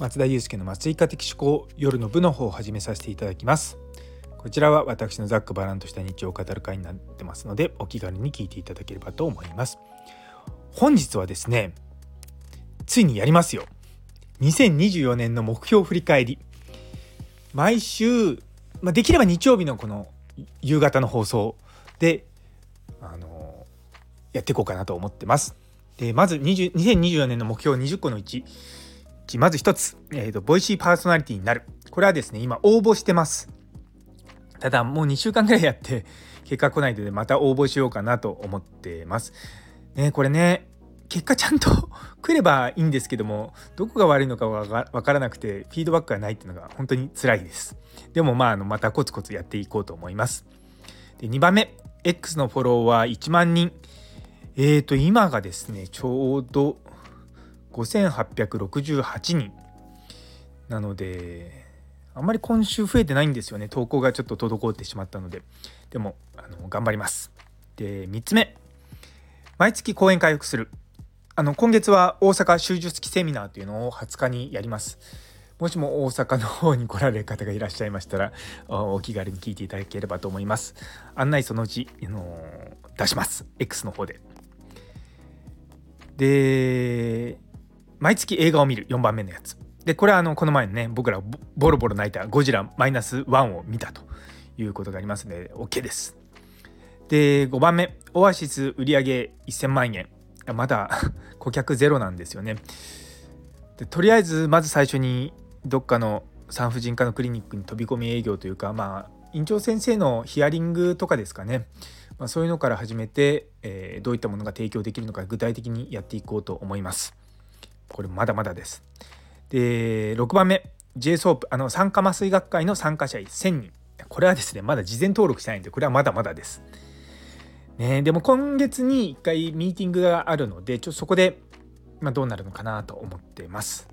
松田祐介の松井家的思考夜の部の方を始めさせていただきます。こちらは私のざっくばらんとした日常を語る会になってますのでお気軽に聞いていただければと思います。本日はですねついにやりますよ。2024年の目標振り返り。毎週、まあ、できれば日曜日のこの夕方の放送であのやっていこうかなと思ってます。でまず2024年の目標20個の1まず1つ、えーと、ボイシーパーソナリティになる。これはですね今応募してます。ただもう2週間ぐらいやって結果来ないのでまた応募しようかなと思ってます。ねこれね結果ちゃんと 来ればいいんですけどもどこが悪いのかわからなくてフィードバックがないっていうのが本当に辛いです。でもまああのまたコツコツやっていこうと思います。で2番目 X のフォロワー1万人。えーと今がですねちょうど5868人。なのであんまり今週増えてないんですよね。投稿がちょっと滞ってしまったので。でもあの頑張ります。で3つ目。毎月講演回復する。あの今月は大阪習術期セミナーというのを20日にやります。もしも大阪の方に来られる方がいらっしゃいましたらお気軽に聞いていただければと思います。案内そのうち、あの出します。X の方で。で毎月映画を見る4番目のやつ。でこれはあのこの前ね僕らボロボロ泣いたゴジラマイナス1を見たということがありますので OK です。で5番目。オアシス売上1000万円。まだ 顧客ゼロなんですよね。でとりあえずまず最初にどっかの産婦人科のクリニックに飛び込み営業というかまあ院長先生のヒアリングとかですかね、まあ、そういうのから始めて、えー、どういったものが提供できるのか具体的にやっていこうと思います。これまだまだです。で6番目 JSOP あの酸化麻酔学会の参加者1000人これはですねまだ事前登録してないんでこれはまだまだです。ね、でも今月に1回ミーティングがあるのでちょっとそこで、まあ、どうなるのかなと思ってます。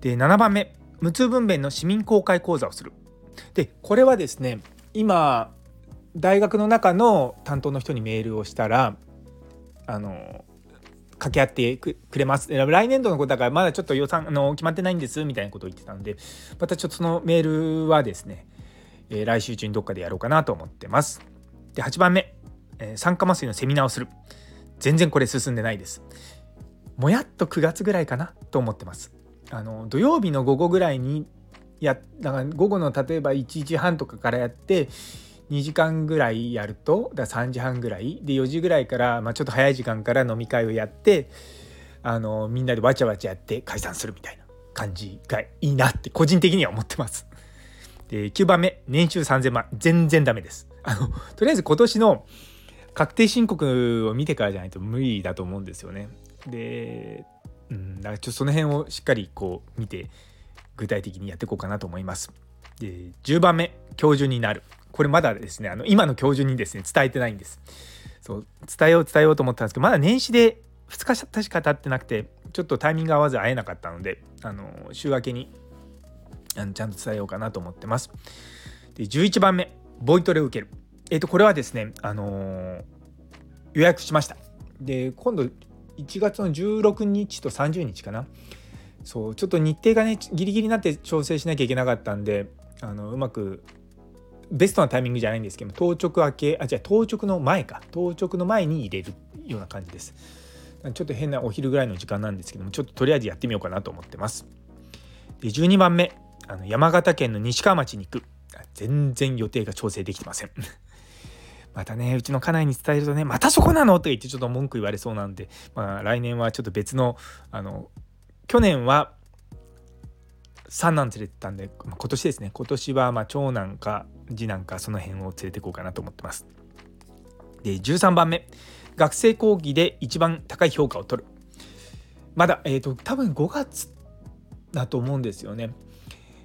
で7番目無痛分娩の市民公開講座をする。でこれはですね今大学の中の担当の人にメールをしたらあの掛け合ってくれます。来年度のことだからまだちょっと予算あの決まってないんですみたいなことを言ってたのでまたちょっとそのメールはですね、えー、来週中にどっかでやろうかなと思ってます。で8番目、えー、酸化麻酔のセミナーをする。全然これ進んでないです。もやっと9月ぐらいかなと思ってます。あの土曜日の午後ぐらいにやだから午後の例えば1時半とかからやって2時間ぐらいやるとだ3時半ぐらいで4時ぐらいから、まあ、ちょっと早い時間から飲み会をやってあのみんなでわちゃわちゃやって解散するみたいな感じがいいなって個人的には思ってます。で9番目年収3000万全然ダメです。あのとりあえず今年の確定申告を見てからじゃないと無理だと思うんですよね。で、うん、だからちょっとその辺をしっかりこう見て具体的にやっていこうかなと思います。で10番目教授になるこれまだですねあの今の教授にですね伝えてないんです。そう伝えよう伝えようと思ったんですけどまだ年始で2日しか経ってなくてちょっとタイミング合わず会えなかったのであの週明けにあのちゃんと伝えようかなと思ってます。で11番目ボイトレを受ける。えっ、とこれはですねあのー、予約しました。で今度1月の16日と30日かな。そうちょっと日程がねギリギリになって調整しなきゃいけなかったんであのうまくベストなタイミングじゃないんですけど当直明けあじゃあ当直の前か。当直の前に入れるような感じです。ちょっと変なお昼ぐらいの時間なんですけどもちょっととりあえずやってみようかなと思ってます。で12番目。あの山形県の西川町に行く。全然予定が調整できてません。またねうちの家内に伝えるとねまたそこなのと言ってちょっと文句言われそうなんで、まあ、来年はちょっと別のあの去年は三男連れてたんで、ま、今年ですね。今年はま長男か次男かその辺を連れていこうかなと思ってます。で13番目。学生講義で一番高い評価を取る。まだえっ、ー、と多分5月だと思うんですよね。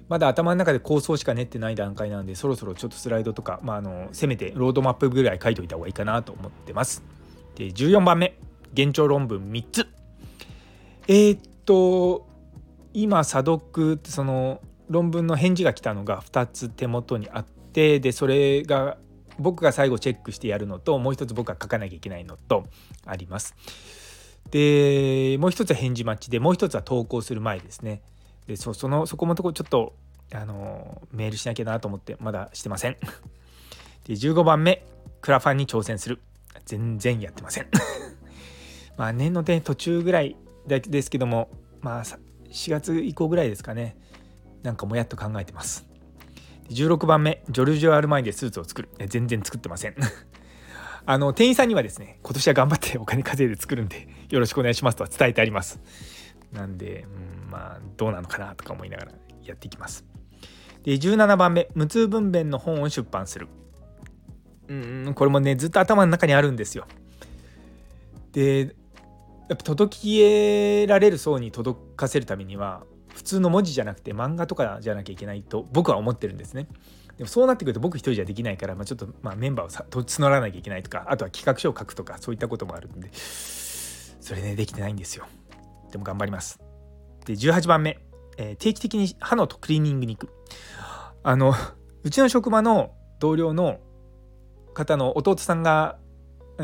まだ頭の中で構想しか練ってない段階なんでそろそろちょっとスライドとか、まあ、あのせめてロードマップぐらい書いといた方がいいかなと思ってます。で14番目。現状論文3つ。えー、っと今査読ってその論文の返事が来たのが2つ手元にあってでそれが僕が最後チェックしてやるのともう一つ僕が書かなきゃいけないのとあります。でもう一つは返事待ちでもう一つは投稿する前ですね。でそそのそこもとこちょっとあのメールしなきゃなと思ってまだしてません で15番目クラファンに挑戦する全然やってません まあ年のね途中ぐらいですけどもまあ4月以降ぐらいですかね。なんかもやっと考えてます。16番目ジョルジオ・アルマイでスーツを作る。全然作ってません。あの店員さんにはですね今年は頑張ってお金稼いで作るんでよろしくお願いしますとは伝えてあります。なんで、うん、まあどうなのかなとか思いながらやっていきます。で17番目無痛分娩の本を出版する。うんこれもねずっと頭の中にあるんですよ。でやっぱ届けられる層に届かせるためには普通の文字じゃなくて漫画とかじゃなきゃいけないと僕は思ってるんですね。でもそうなってくると僕一人じゃできないから、まあ、ちょっとまあメンバーを募らなきゃいけないとかあとは企画書を書くとかそういったこともあるんでそれねできてないんですよ。でも頑張ります。で18番目、えー、定期的に歯のクリーニングに行く。あのうちの職場の同僚の方の弟さんが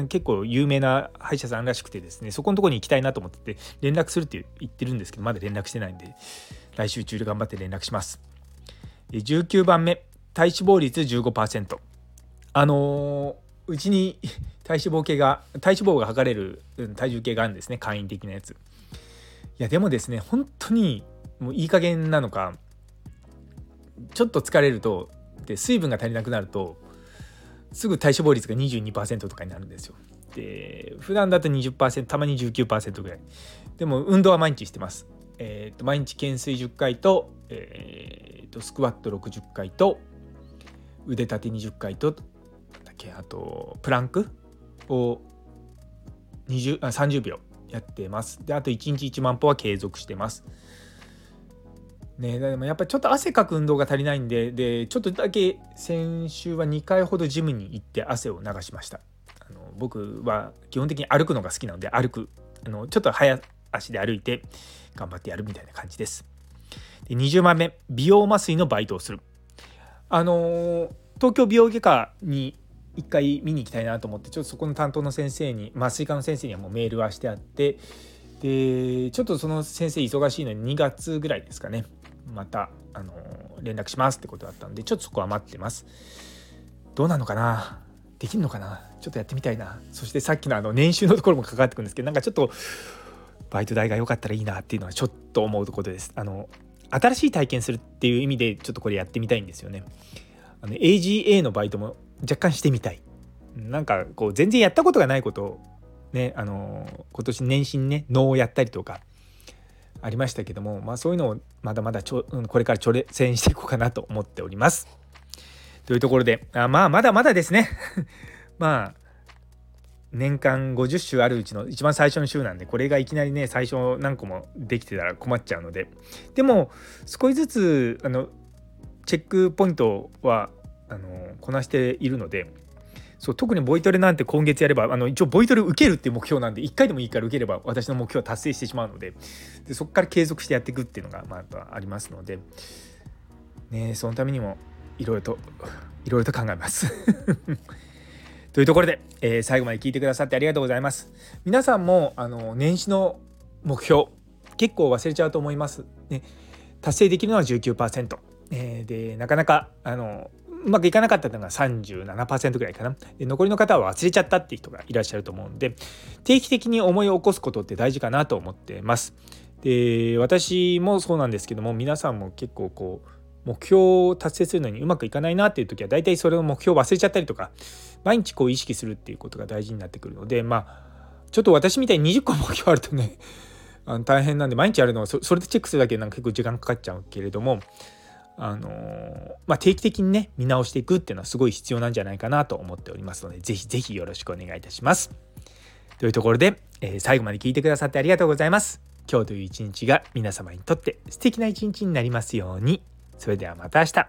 結構有名な歯医者さんらしくてですねそこのとこに行きたいなと思ってて連絡するって言ってるんですけどまだ連絡してないんで来週中で頑張って連絡します。19番目体脂肪率15%あのー、うちに 体脂肪計が体脂肪が測れる体重計があるんですね簡易的なやつ。いやでもですね本当にもういい加減なのかちょっと疲れるとで水分が足りなくなるとすぐ体脂肪率が22%とかになるんですよ。で普段だと20%たまに19%ぐらいでも運動は毎日してます。えーと、毎日懸垂10回と,、えーと、スクワット60回と腕立て20回とだけあとプランクを20あ30秒やってます。であと1日1万歩は継続してます。ね、でもやっぱりちょっと汗かく運動が足りないんででちょっとだけ先週は2回ほどジムに行って汗を流しました。あの僕は基本的に歩くのが好きなので歩く。あのちょっと早足で歩いて頑張ってやるみたいな感じです。で20番目美容麻酔のバイトをする。あの東京美容外科に一回見に行きたいなと思ってちょっとそこの担当の先生に麻酔科の先生にはもうメールはしてあってでちょっとその先生忙しいのに2月ぐらいですかね。またあの連絡しますってことだったんでちょっとそこは待ってます。どうなのかな？できるのかな？ちょっとやってみたいな。そしてさっきのあの年収のところも関わってくるんですけどなんかちょっとバイト代が良かったらいいなっていうのはちょっと思うところです。あの新しい体験するっていう意味でちょっとこれやってみたいんですよね。あの AGA のバイトも若干してみたい。なんかこう全然やったことがないことをねあの今年年始にね能をやったりとかありましたけども、まあ、そういうのをまだまだちょこれから挑戦していこうかなと思っております。というところであまあまだまだですね まあ年間50週あるうちの一番最初の週なんでこれがいきなりね最初何個もできてたら困っちゃうのででも少しずつあのチェックポイントはあのこなしているのでそう特にボイトレなんて今月やればあの一応ボイトレ受けるっていう目標なんで1回でもいいから受ければ私の目標は達成してしまうのででそこから継続してやっていくっていうのがまあありますので、ね、そのためにもいろいろといろいろと考えます。というところで、えー、最後まで聞いてくださってありがとうございます。皆さんもあの年始の目標結構忘れちゃうと思います。ね、達成できるのは19%。えー、でなかなかあのうまくいかなかったのが37%ぐらいかな。で残りの方は忘れちゃったっていう人がいらっしゃると思うんで定期的に思い起こすことって大事かなと思ってます。で私もそうなんですけども皆さんも結構こう目標を達成するのにうまくいかないなっていう時は大体それを目標を忘れちゃったりとか毎日こう意識するっていうことが大事になってくるのでまあちょっと私みたいに20個目標あるとねあの大変なんで毎日やるのはそれでチェックするだけでなんか結構時間かかっちゃうけれどもあのまあ、定期的にね見直していくっていうのはすごい必要なんじゃないかなと思っておりますので是非是非よろしくお願いいたします。というところで、えー、最後まで聞いてくださってありがとうございます。今日という一日が皆様にとって素敵な一日になりますように。それではまた明日。